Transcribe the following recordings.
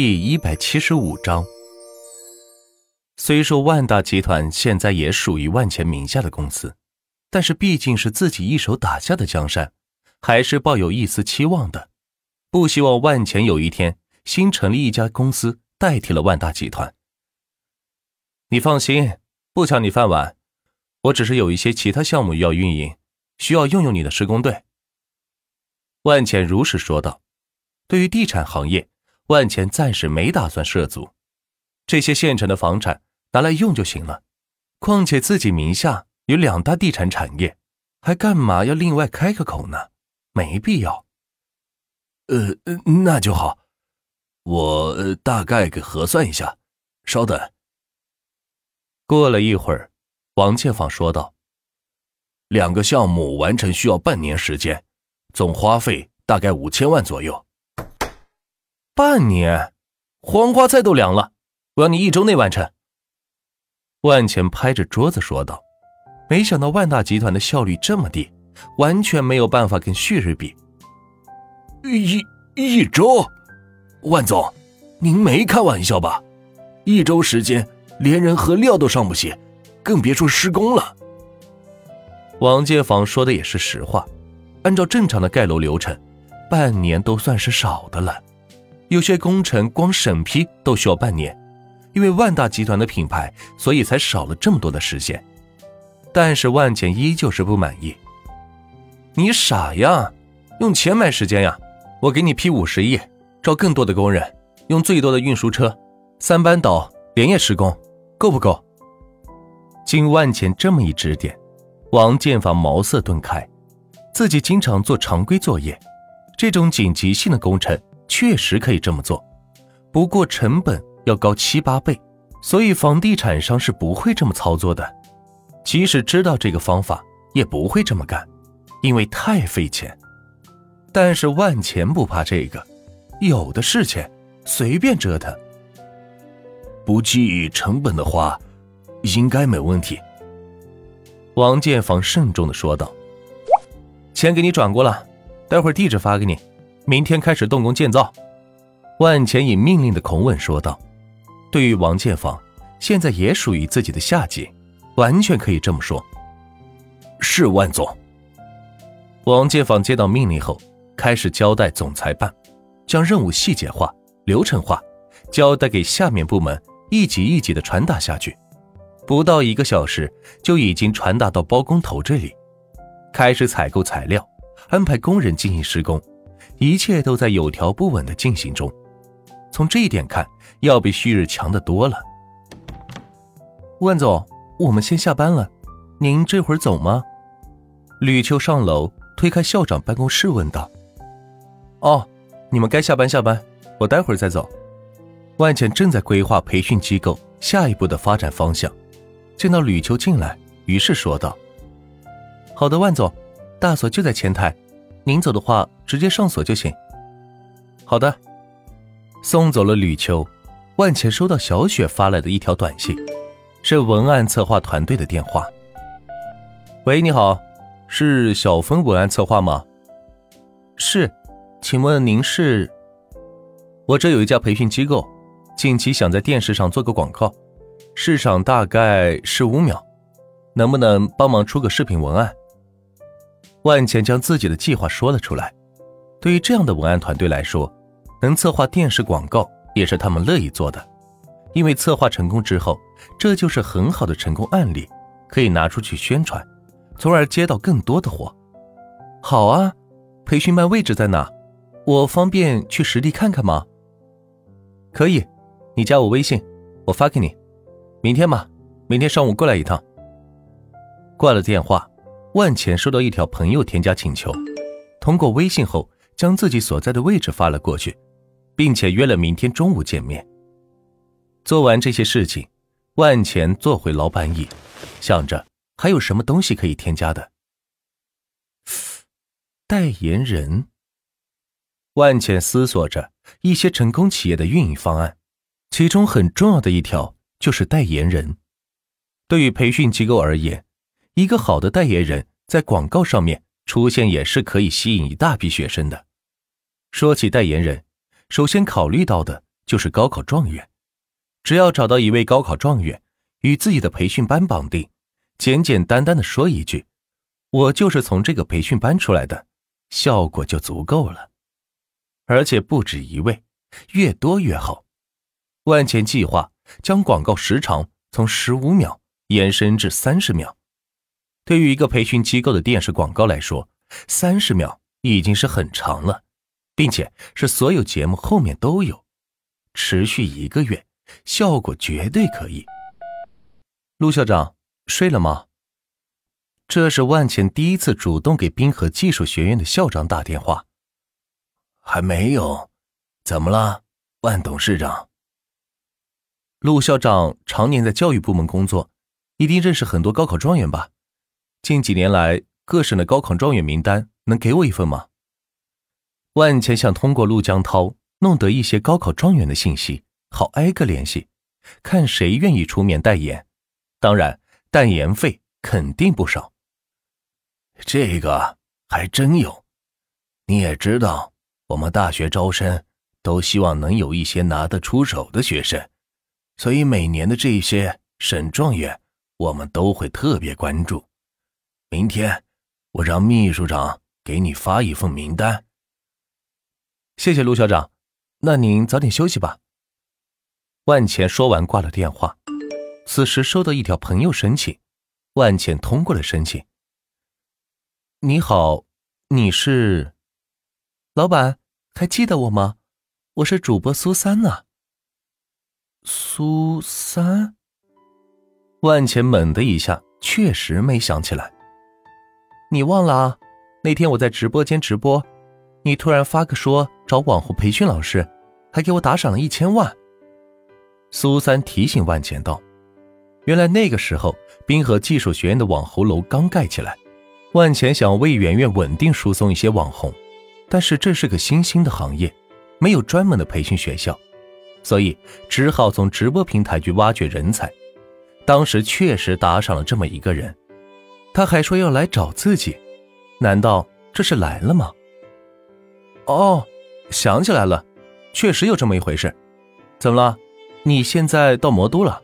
第一百七十五章。虽说万大集团现在也属于万钱名下的公司，但是毕竟是自己一手打下的江山，还是抱有一丝期望的。不希望万钱有一天新成立一家公司代替了万大集团。你放心，不抢你饭碗。我只是有一些其他项目要运营，需要用用你的施工队。万钱如实说道。对于地产行业，万钱暂时没打算涉足，这些现成的房产拿来用就行了。况且自己名下有两大地产产业，还干嘛要另外开个口呢？没必要。呃，那就好，我大概给核算一下，稍等。过了一会儿，王建芳说道：“两个项目完成需要半年时间，总花费大概五千万左右。”半年，黄瓜菜都凉了。我要你一周内完成。万钱拍着桌子说道：“没想到万大集团的效率这么低，完全没有办法跟旭日比。一一周，万总，您没开玩笑吧？一周时间，连人和料都上不起，更别说施工了。”王建房说的也是实话，按照正常的盖楼流程，半年都算是少的了。有些工程光审批都需要半年，因为万大集团的品牌，所以才少了这么多的时间。但是万钱依旧是不满意。你傻呀？用钱买时间呀？我给你批五十亿，招更多的工人，用最多的运输车，三班倒，连夜施工，够不够？经万钱这么一指点，王建房茅塞顿开。自己经常做常规作业，这种紧急性的工程。确实可以这么做，不过成本要高七八倍，所以房地产商是不会这么操作的。即使知道这个方法，也不会这么干，因为太费钱。但是万钱不怕这个，有的是钱，随便折腾。不计成本的话，应该没问题。王建房慎重的说道：“钱给你转过了，待会儿地址发给你。”明天开始动工建造，万钱以命令的口吻说道：“对于王建房，现在也属于自己的下级，完全可以这么说。”是万总。王建房接到命令后，开始交代总裁办，将任务细节化、流程化，交代给下面部门，一级一级的传达下去。不到一个小时，就已经传达到包工头这里，开始采购材料，安排工人进行施工。一切都在有条不紊的进行中，从这一点看，要比旭日强得多了。万总，我们先下班了，您这会儿走吗？吕秋上楼推开校长办公室问道。哦，你们该下班下班，我待会儿再走。万茜正在规划培训机构下一步的发展方向，见到吕秋进来，于是说道：“好的，万总，大锁就在前台。”您走的话，直接上锁就行。好的，送走了吕秋，万茜收到小雪发来的一条短信，是文案策划团队的电话。喂，你好，是小峰文案策划吗？是，请问您是？我这有一家培训机构，近期想在电视上做个广告，市场大概十五秒，能不能帮忙出个视频文案？万茜将自己的计划说了出来。对于这样的文案团队来说，能策划电视广告也是他们乐意做的。因为策划成功之后，这就是很好的成功案例，可以拿出去宣传，从而接到更多的活。好啊，培训班位置在哪？我方便去实地看看吗？可以，你加我微信，我发给你。明天吧，明天上午过来一趟。挂了电话。万钱收到一条朋友添加请求，通过微信后将自己所在的位置发了过去，并且约了明天中午见面。做完这些事情，万钱坐回老板椅，想着还有什么东西可以添加的。代言人。万钱思索着一些成功企业的运营方案，其中很重要的一条就是代言人。对于培训机构而言。一个好的代言人，在广告上面出现也是可以吸引一大批学生的。说起代言人，首先考虑到的就是高考状元。只要找到一位高考状元，与自己的培训班绑定，简简单单的说一句：“我就是从这个培训班出来的”，效果就足够了。而且不止一位，越多越好。万钱计划将广告时长从十五秒延伸至三十秒。对于一个培训机构的电视广告来说，三十秒已经是很长了，并且是所有节目后面都有，持续一个月，效果绝对可以。陆校长睡了吗？这是万钱第一次主动给滨河技术学院的校长打电话。还没有，怎么了，万董事长？陆校长常年在教育部门工作，一定认识很多高考状元吧？近几年来，各省的高考状元名单能给我一份吗？万钱想通过陆江涛弄得一些高考状元的信息，好挨个联系，看谁愿意出面代言。当然，代言费肯定不少。这个还真有。你也知道，我们大学招生都希望能有一些拿得出手的学生，所以每年的这些省状元，我们都会特别关注。明天，我让秘书长给你发一份名单。谢谢陆校长，那您早点休息吧。万钱说完挂了电话。此时收到一条朋友申请，万钱通过了申请。你好，你是？老板还记得我吗？我是主播苏三呢。苏三？万钱猛的一下，确实没想起来。你忘了啊？那天我在直播间直播，你突然发个说找网红培训老师，还给我打赏了一千万。苏三提醒万钱道：“原来那个时候，滨河技术学院的网红楼刚盖起来，万钱想为圆圆稳定输送一些网红，但是这是个新兴的行业，没有专门的培训学校，所以只好从直播平台去挖掘人才。当时确实打赏了这么一个人。”他还说要来找自己，难道这是来了吗？哦，想起来了，确实有这么一回事。怎么了？你现在到魔都了？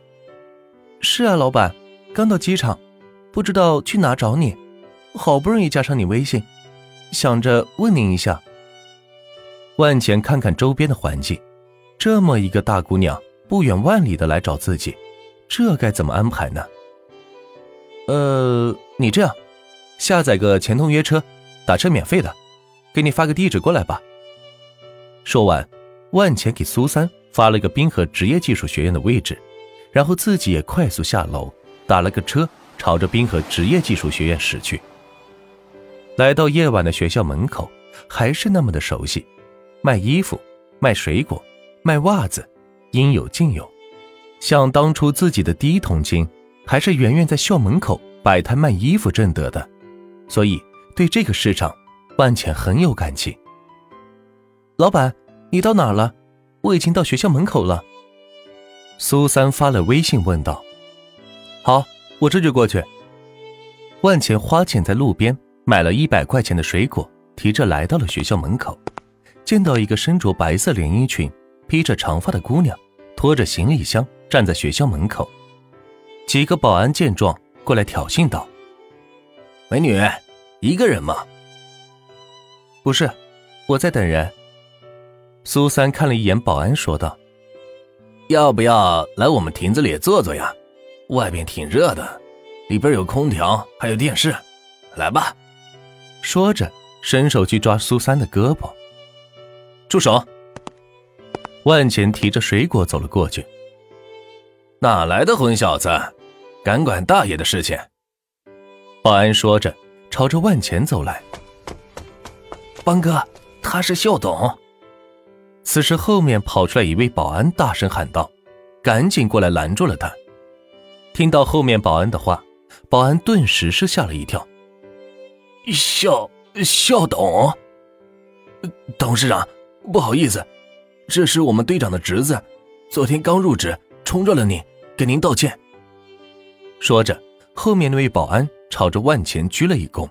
是啊，老板，刚到机场，不知道去哪找你，好不容易加上你微信，想着问您一下。万钱看看周边的环境，这么一个大姑娘，不远万里的来找自己，这该怎么安排呢？呃。你这样，下载个钱通约车，打车免费的，给你发个地址过来吧。说完，万钱给苏三发了个滨河职业技术学院的位置，然后自己也快速下楼，打了个车，朝着滨河职业技术学院驶去。来到夜晚的学校门口，还是那么的熟悉，卖衣服、卖水果、卖袜子，应有尽有。像当初自己的第一桶金，还是圆圆在校门口。摆摊卖衣服挣得的，所以对这个市场，万浅很有感情。老板，你到哪了？我已经到学校门口了。苏三发了微信问道：“好，我这就过去。”万钱花钱在路边买了一百块钱的水果，提着来到了学校门口，见到一个身着白色连衣裙、披着长发的姑娘，拖着行李箱站在学校门口。几个保安见状。过来挑衅道：“美女，一个人吗？”“不是，我在等人。”苏三看了一眼保安，说道：“要不要来我们亭子里坐坐呀？外边挺热的，里边有空调，还有电视。来吧。”说着，伸手去抓苏三的胳膊。“住手！”万钱提着水果走了过去。“哪来的混小子？”敢管大爷的事情！保安说着，朝着万钱走来。邦哥，他是校董。此时，后面跑出来一位保安，大声喊道：“赶紧过来拦住了他！”听到后面保安的话，保安顿时是吓了一跳。校校董，董事长，不好意思，这是我们队长的侄子，昨天刚入职，冲着了您，给您道歉。说着，后面那位保安朝着万钱鞠了一躬。